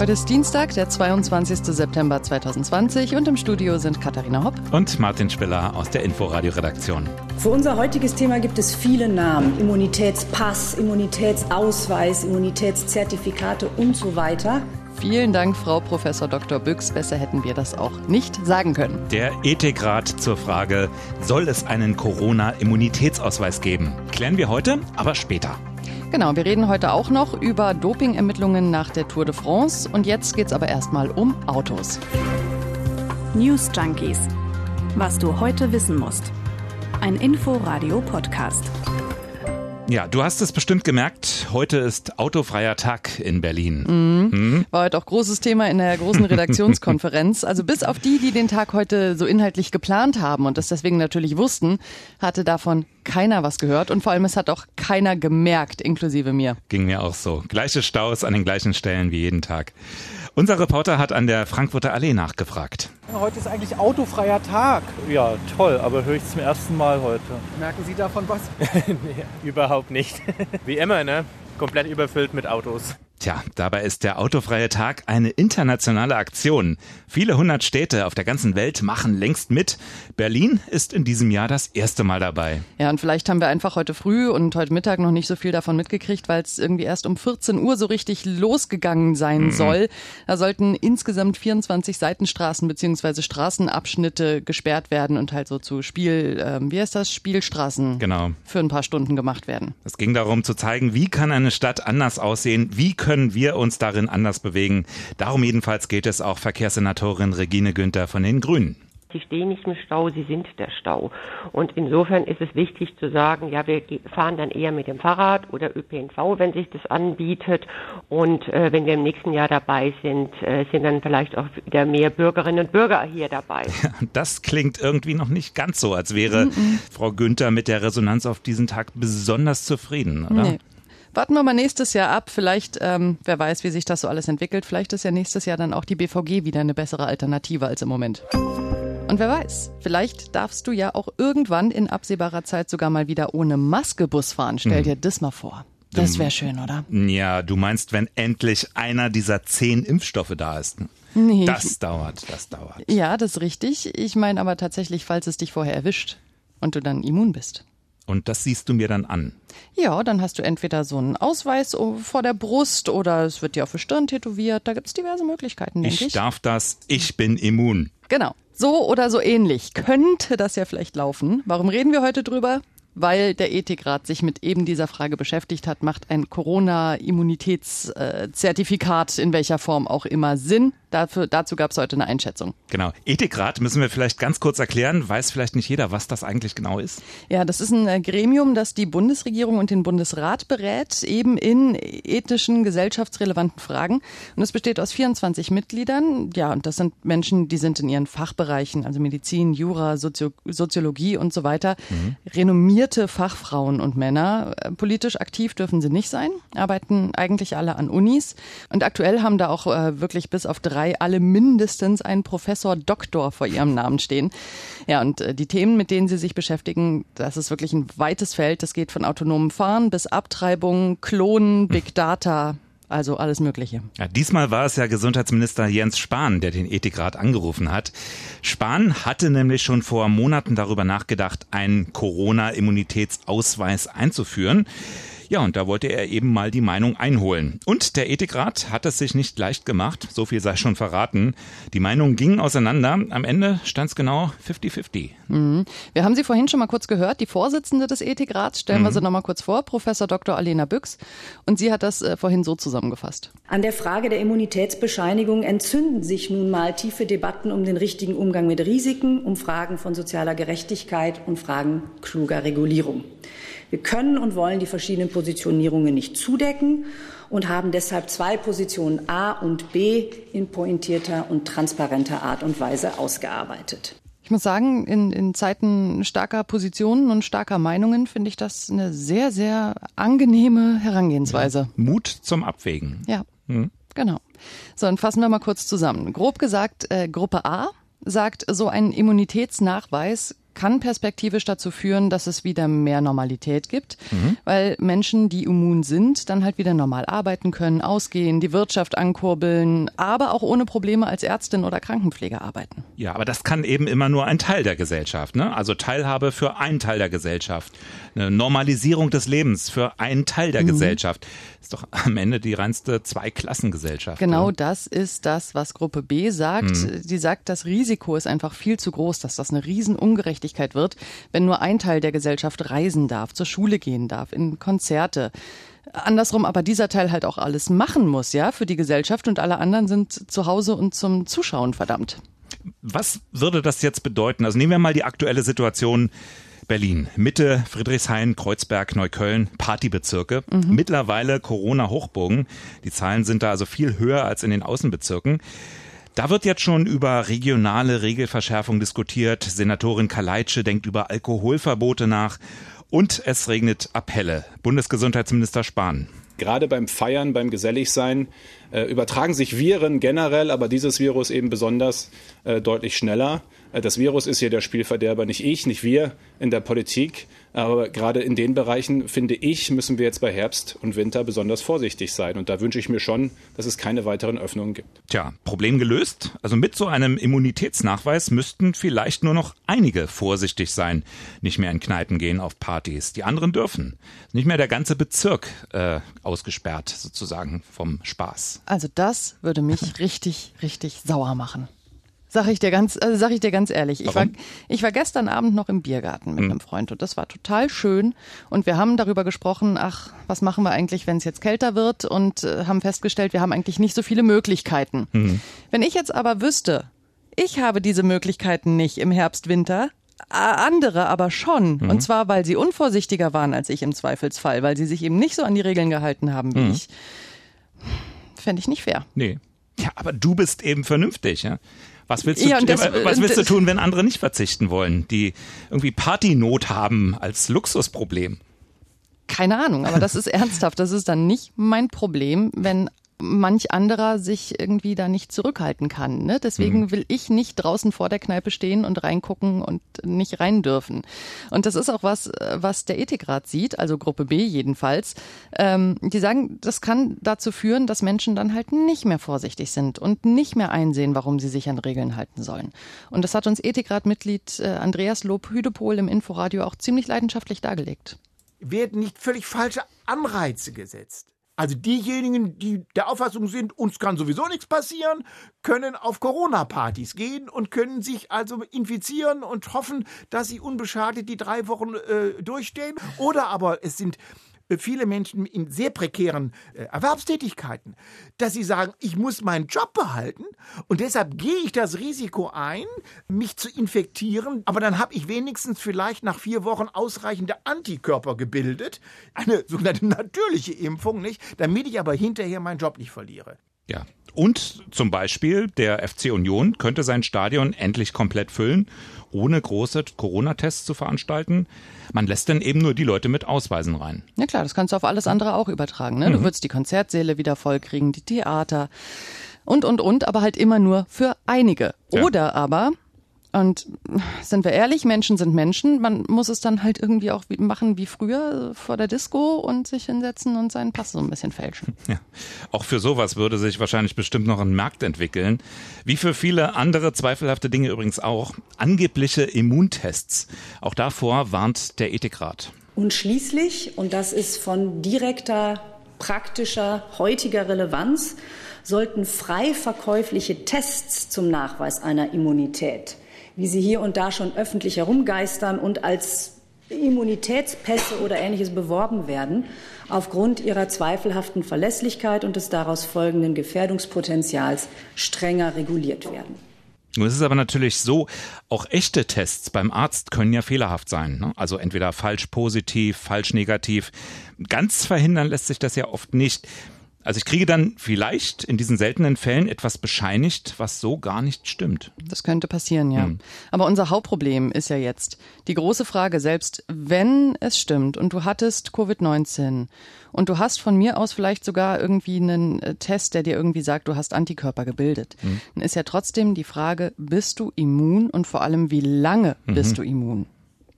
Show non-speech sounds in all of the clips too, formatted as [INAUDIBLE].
Heute ist Dienstag, der 22. September 2020 und im Studio sind Katharina Hopp und Martin Spiller aus der Inforadio-Redaktion. Für unser heutiges Thema gibt es viele Namen. Immunitätspass, Immunitätsausweis, Immunitätszertifikate und so weiter. Vielen Dank, Frau Professor Dr. Büchs. Besser hätten wir das auch nicht sagen können. Der Ethikrat zur Frage, soll es einen Corona-Immunitätsausweis geben? Klären wir heute, aber später. Genau, wir reden heute auch noch über Dopingermittlungen nach der Tour de France. Und jetzt geht es aber erstmal um Autos. News Junkies. Was du heute wissen musst. Ein Info-Radio-Podcast. Ja, du hast es bestimmt gemerkt. Heute ist autofreier Tag in Berlin. Mhm. Mhm. War heute auch großes Thema in der großen [LAUGHS] Redaktionskonferenz. Also bis auf die, die den Tag heute so inhaltlich geplant haben und das deswegen natürlich wussten, hatte davon keiner was gehört und vor allem es hat auch keiner gemerkt, inklusive mir. Ging mir auch so. Gleiche Staus an den gleichen Stellen wie jeden Tag. Unser Reporter hat an der Frankfurter Allee nachgefragt. Heute ist eigentlich autofreier Tag. Ja, toll, aber höre ich zum ersten Mal heute. Merken Sie davon was? [LAUGHS] nee, überhaupt nicht. [LAUGHS] Wie immer, ne? Komplett überfüllt mit Autos. Tja, dabei ist der Autofreie Tag eine internationale Aktion. Viele hundert Städte auf der ganzen Welt machen längst mit. Berlin ist in diesem Jahr das erste Mal dabei. Ja, und vielleicht haben wir einfach heute früh und heute Mittag noch nicht so viel davon mitgekriegt, weil es irgendwie erst um 14 Uhr so richtig losgegangen sein mhm. soll. Da sollten insgesamt 24 Seitenstraßen beziehungsweise Straßenabschnitte gesperrt werden und halt so zu Spiel, äh, wie heißt das, Spielstraßen genau. für ein paar Stunden gemacht werden. Es ging darum zu zeigen, wie kann eine Stadt anders aussehen, wie können können wir uns darin anders bewegen? Darum jedenfalls geht es auch Verkehrssenatorin Regine Günther von den Grünen. Sie stehen nicht im Stau, sie sind der Stau. Und insofern ist es wichtig zu sagen, ja, wir fahren dann eher mit dem Fahrrad oder ÖPNV, wenn sich das anbietet. Und äh, wenn wir im nächsten Jahr dabei sind, äh, sind dann vielleicht auch wieder mehr Bürgerinnen und Bürger hier dabei. [LAUGHS] Ja, das klingt irgendwie noch nicht ganz so, als wäre mm -mm. Frau Günther mit der Resonanz auf diesen Tag besonders zufrieden, oder? Nee. Warten wir mal nächstes Jahr ab. Vielleicht, ähm, wer weiß, wie sich das so alles entwickelt. Vielleicht ist ja nächstes Jahr dann auch die BVG wieder eine bessere Alternative als im Moment. Und wer weiß, vielleicht darfst du ja auch irgendwann in absehbarer Zeit sogar mal wieder ohne Maske Bus fahren. Stell hm. dir das mal vor. Das wäre schön, oder? Ja, du meinst, wenn endlich einer dieser zehn Impfstoffe da ist. Nee. Das dauert, das dauert. Ja, das ist richtig. Ich meine aber tatsächlich, falls es dich vorher erwischt und du dann immun bist. Und das siehst du mir dann an. Ja, dann hast du entweder so einen Ausweis vor der Brust oder es wird dir auf die Stirn tätowiert. Da gibt es diverse Möglichkeiten, denke ich. Ich darf das, ich bin immun. Genau. So oder so ähnlich könnte das ja vielleicht laufen. Warum reden wir heute drüber? Weil der Ethikrat sich mit eben dieser Frage beschäftigt hat, macht ein Corona-Immunitätszertifikat in welcher Form auch immer Sinn. Dafür, dazu gab es heute eine Einschätzung. Genau. Ethikrat müssen wir vielleicht ganz kurz erklären. Weiß vielleicht nicht jeder, was das eigentlich genau ist? Ja, das ist ein äh, Gremium, das die Bundesregierung und den Bundesrat berät, eben in ethischen, gesellschaftsrelevanten Fragen. Und es besteht aus 24 Mitgliedern. Ja, und das sind Menschen, die sind in ihren Fachbereichen, also Medizin, Jura, Sozio Soziologie und so weiter, mhm. renommiert renommierte Fachfrauen und Männer. Äh, politisch aktiv dürfen sie nicht sein, arbeiten eigentlich alle an Unis. Und aktuell haben da auch äh, wirklich bis auf drei alle mindestens einen Professor Doktor vor ihrem Namen stehen. Ja, und äh, die Themen, mit denen sie sich beschäftigen, das ist wirklich ein weites Feld. Das geht von autonomem Fahren bis Abtreibung, Klonen, Big Data, also alles Mögliche. Ja, diesmal war es ja Gesundheitsminister Jens Spahn, der den Ethikrat angerufen hat. Spahn hatte nämlich schon vor Monaten darüber nachgedacht, einen Corona-Immunitätsausweis einzuführen. Ja, und da wollte er eben mal die Meinung einholen. Und der Ethikrat hat es sich nicht leicht gemacht, so viel sei schon verraten. Die Meinungen gingen auseinander. Am Ende stand es genau 50-50. Mhm. Wir haben sie vorhin schon mal kurz gehört. Die Vorsitzende des Ethikrats, stellen mhm. wir sie noch mal kurz vor, Professor Dr. Alena Büchs. Und sie hat das äh, vorhin so zusammengefasst. An der Frage der Immunitätsbescheinigung entzünden sich nun mal tiefe Debatten um den richtigen Umgang mit Risiken, um Fragen von sozialer Gerechtigkeit und Fragen kluger Regulierung. Wir können und wollen die verschiedenen Positionierungen nicht zudecken und haben deshalb zwei Positionen A und B in pointierter und transparenter Art und Weise ausgearbeitet. Ich muss sagen, in, in Zeiten starker Positionen und starker Meinungen finde ich das eine sehr, sehr angenehme Herangehensweise. Ja, Mut zum Abwägen. Ja, hm. genau. So, dann fassen wir mal kurz zusammen. Grob gesagt, äh, Gruppe A sagt, so ein Immunitätsnachweis kann perspektivisch dazu führen, dass es wieder mehr Normalität gibt, mhm. weil Menschen, die immun sind, dann halt wieder normal arbeiten können, ausgehen, die Wirtschaft ankurbeln, aber auch ohne Probleme als Ärztin oder Krankenpfleger arbeiten. Ja, aber das kann eben immer nur ein Teil der Gesellschaft, ne? Also Teilhabe für einen Teil der Gesellschaft, eine Normalisierung des Lebens für einen Teil der mhm. Gesellschaft. Ist doch am Ende die reinste Zweiklassengesellschaft. Genau oder? das ist das, was Gruppe B sagt. Mhm. Die sagt, das Risiko ist einfach viel zu groß, dass das eine Riesenungerechtigkeit wird, wenn nur ein Teil der Gesellschaft reisen darf, zur Schule gehen darf, in Konzerte. Andersrum aber dieser Teil halt auch alles machen muss, ja, für die Gesellschaft und alle anderen sind zu Hause und zum Zuschauen verdammt. Was würde das jetzt bedeuten? Also nehmen wir mal die aktuelle Situation Berlin, Mitte, Friedrichshain, Kreuzberg, Neukölln, Partybezirke. Mhm. Mittlerweile Corona-Hochburgen. Die Zahlen sind da also viel höher als in den Außenbezirken. Da wird jetzt schon über regionale Regelverschärfung diskutiert. Senatorin Kaleitsche denkt über Alkoholverbote nach. Und es regnet Appelle. Bundesgesundheitsminister Spahn. Gerade beim Feiern, beim Geselligsein äh, übertragen sich Viren generell, aber dieses Virus eben besonders äh, deutlich schneller. Äh, das Virus ist hier der Spielverderber, nicht ich, nicht wir in der Politik. Aber gerade in den Bereichen, finde ich, müssen wir jetzt bei Herbst und Winter besonders vorsichtig sein. Und da wünsche ich mir schon, dass es keine weiteren Öffnungen gibt. Tja, Problem gelöst. Also mit so einem Immunitätsnachweis müssten vielleicht nur noch einige vorsichtig sein. Nicht mehr in Kneipen gehen, auf Partys. Die anderen dürfen. Nicht mehr der ganze Bezirk äh, ausgesperrt sozusagen vom Spaß. Also das würde mich [LAUGHS] richtig, richtig sauer machen. Sag ich dir ganz, also sag ich dir ganz ehrlich. Ich war, ich war gestern Abend noch im Biergarten mit mhm. einem Freund und das war total schön. Und wir haben darüber gesprochen, ach, was machen wir eigentlich, wenn es jetzt kälter wird und äh, haben festgestellt, wir haben eigentlich nicht so viele Möglichkeiten. Mhm. Wenn ich jetzt aber wüsste, ich habe diese Möglichkeiten nicht im Herbst, Winter, andere aber schon. Mhm. Und zwar, weil sie unvorsichtiger waren als ich im Zweifelsfall, weil sie sich eben nicht so an die Regeln gehalten haben wie mhm. ich. Fände ich nicht fair. Nee. Ja, aber du bist eben vernünftig, ja. Was willst, du, ja, das, was willst du tun, wenn andere nicht verzichten wollen, die irgendwie Partynot haben als Luxusproblem? Keine Ahnung, aber das ist [LAUGHS] ernsthaft. Das ist dann nicht mein Problem, wenn manch anderer sich irgendwie da nicht zurückhalten kann. Ne? Deswegen mhm. will ich nicht draußen vor der Kneipe stehen und reingucken und nicht rein dürfen. Und das ist auch was, was der Ethikrat sieht, also Gruppe B jedenfalls. Ähm, die sagen, das kann dazu führen, dass Menschen dann halt nicht mehr vorsichtig sind und nicht mehr einsehen, warum sie sich an Regeln halten sollen. Und das hat uns Ethikrat-Mitglied äh, Andreas Lob-Hüdepol im Inforadio auch ziemlich leidenschaftlich dargelegt. Werden nicht völlig falsche Anreize gesetzt? Also diejenigen, die der Auffassung sind, uns kann sowieso nichts passieren, können auf Corona-Partys gehen und können sich also infizieren und hoffen, dass sie unbeschadet die drei Wochen äh, durchstehen. Oder aber es sind viele Menschen in sehr prekären äh, Erwerbstätigkeiten, dass sie sagen, ich muss meinen Job behalten und deshalb gehe ich das Risiko ein, mich zu infektieren, aber dann habe ich wenigstens vielleicht nach vier Wochen ausreichende Antikörper gebildet, eine [LAUGHS] sogenannte natürliche Impfung, nicht, damit ich aber hinterher meinen Job nicht verliere. Ja, und zum Beispiel der FC Union könnte sein Stadion endlich komplett füllen, ohne große Corona-Tests zu veranstalten. Man lässt dann eben nur die Leute mit Ausweisen rein. Ja klar, das kannst du auf alles andere auch übertragen. Ne? Du mhm. würdest die Konzertsäle wieder vollkriegen, die Theater und, und, und, aber halt immer nur für einige. Ja. Oder aber und sind wir ehrlich, Menschen sind Menschen. Man muss es dann halt irgendwie auch machen wie früher vor der Disco und sich hinsetzen und seinen Pass so ein bisschen fälschen. [LAUGHS] Ja. Auch für sowas würde sich wahrscheinlich bestimmt noch ein Markt entwickeln. Wie für viele andere zweifelhafte Dinge übrigens auch. Angebliche Immuntests. Auch davor warnt der Ethikrat. Und schließlich, und das ist von direkter, praktischer, heutiger Relevanz, sollten frei verkäufliche Tests zum Nachweis einer Immunität wie sie hier und da schon öffentlich herumgeistern und als Immunitätspässe oder ähnliches beworben werden, aufgrund ihrer zweifelhaften Verlässlichkeit und des daraus folgenden Gefährdungspotenzials strenger reguliert werden. Nun ist es aber natürlich so, auch echte Tests beim Arzt können ja fehlerhaft sein. Ne? Also entweder falsch positiv, falsch negativ. Ganz verhindern lässt sich das ja oft nicht. Also ich kriege dann vielleicht in diesen seltenen Fällen etwas bescheinigt, was so gar nicht stimmt. Das könnte passieren, ja. Hm. Aber unser Hauptproblem ist ja jetzt die große Frage, selbst wenn es stimmt und du hattest Covid-19 und du hast von mir aus vielleicht sogar irgendwie einen äh, Test, der dir irgendwie sagt, du hast Antikörper gebildet, hm. dann ist ja trotzdem die Frage, bist du immun und vor allem, wie lange mhm. bist du immun?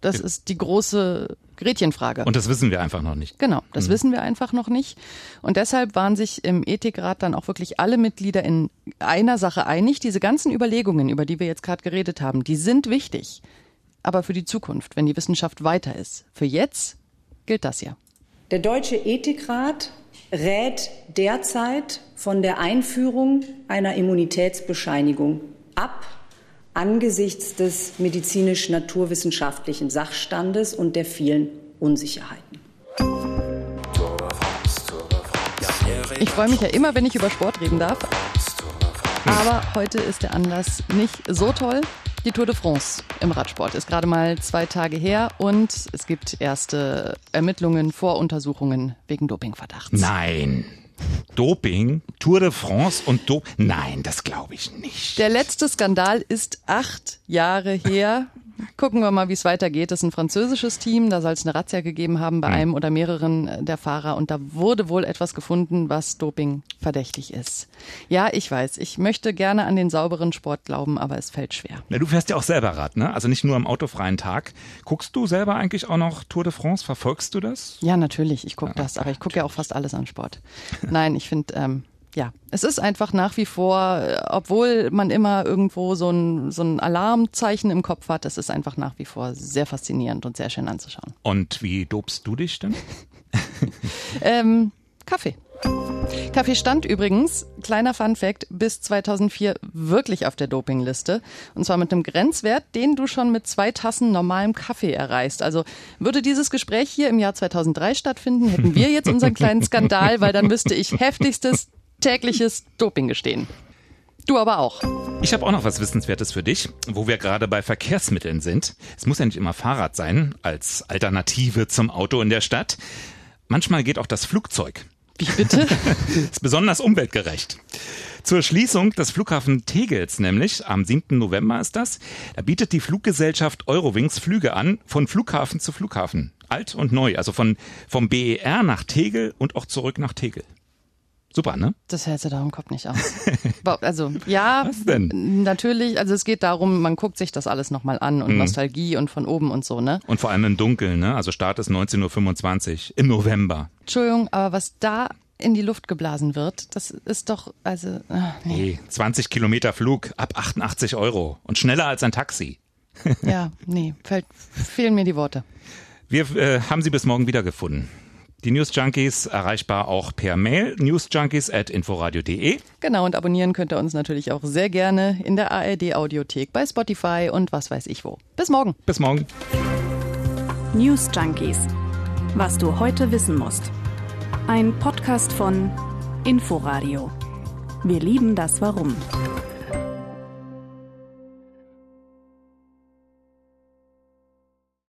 Das ist die große Gretchenfrage. Und das wissen wir einfach noch nicht. Genau, das mhm. wissen wir einfach noch nicht. Und deshalb waren sich im Ethikrat dann auch wirklich alle Mitglieder in einer Sache einig. Diese ganzen Überlegungen, über die wir jetzt gerade geredet haben, die sind wichtig. Aber für die Zukunft, wenn die Wissenschaft weiter ist. Für jetzt gilt das ja. Der Deutsche Ethikrat rät derzeit von der Einführung einer Immunitätsbescheinigung ab angesichts des medizinisch-naturwissenschaftlichen Sachstandes und der vielen Unsicherheiten. Ich freue mich ja immer, wenn ich über Sport reden darf. Aber heute ist der Anlass nicht so toll. Die Tour de France im Radsport ist gerade mal zwei Tage her und es gibt erste Ermittlungen, Voruntersuchungen wegen Dopingverdachts. Nein. Doping, Tour de France und Doping. Nein, das glaube ich nicht. Der letzte Skandal ist acht Jahre her. Gucken wir mal, wie es weitergeht. Das ist ein französisches Team. Da soll es eine Razzia gegeben haben bei hm. einem oder mehreren äh, der Fahrer. Und da wurde wohl etwas gefunden, was Doping verdächtig ist. Ja, ich weiß. Ich möchte gerne an den sauberen Sport glauben, aber es fällt schwer. Ja, du fährst ja auch selber Rad, ne? Also nicht nur am autofreien Tag. Guckst du selber eigentlich auch noch Tour de France? Verfolgst du das? Ja, natürlich. Ich gucke das. Aber ich gucke ja auch fast alles an Sport. Nein, ich finde, ähm, ja, es ist einfach nach wie vor, äh, obwohl man immer irgendwo so ein, so ein Alarmzeichen im Kopf hat, es ist einfach nach wie vor sehr faszinierend und sehr schön anzuschauen. Und wie dobst du dich denn? [LAUGHS] ähm, Kaffee. Kaffee stand übrigens, kleiner Fun Fact, bis 2004 wirklich auf der Dopingliste. Und zwar mit einem Grenzwert, den du schon mit zwei Tassen normalem Kaffee erreichst. Also würde dieses Gespräch hier im Jahr 2003 stattfinden, hätten wir jetzt unseren kleinen Skandal, weil dann müsste ich heftigstes tägliches Doping gestehen. Du aber auch. Ich habe auch noch was Wissenswertes für dich, wo wir gerade bei Verkehrsmitteln sind. Es muss ja nicht immer Fahrrad sein, als Alternative zum Auto in der Stadt. Manchmal geht auch das Flugzeug. Wie bitte? [LAUGHS] ist besonders umweltgerecht. Zur Schließung des Flughafen Tegels nämlich, am 7. November ist das, da bietet die Fluggesellschaft Eurowings Flüge an, von Flughafen zu Flughafen. Alt und neu, also von, vom BER nach Tegel und auch zurück nach Tegel. Super, ne? Das hält sich da im Kopf nicht aus. [LAUGHS] also ja, Was denn? natürlich, also es geht darum, man guckt sich das alles nochmal an und mhm. Nostalgie und von oben und so, ne? Und vor allem im Dunkeln, ne? Also Start ist 19.25 Uhr im November. Entschuldigung, aber was da in die Luft geblasen wird, das ist doch, also. Ach, nee. nee, 20 Kilometer Flug ab 88 Euro und schneller als ein Taxi. ja, nee, fällt, fehlen mir die Worte. Wir äh, haben sie bis morgen wiedergefunden. Die News Junkies erreichbar auch per Mail newsjunkies at inforadio.de. Genau, und abonnieren könnt ihr uns natürlich auch sehr gerne in der ARD Audiothek, bei Spotify und was weiß ich wo. Bis morgen. Bis morgen. News Junkies. Was du heute wissen musst. Ein Podcast von Inforadio. Wir lieben das Warum.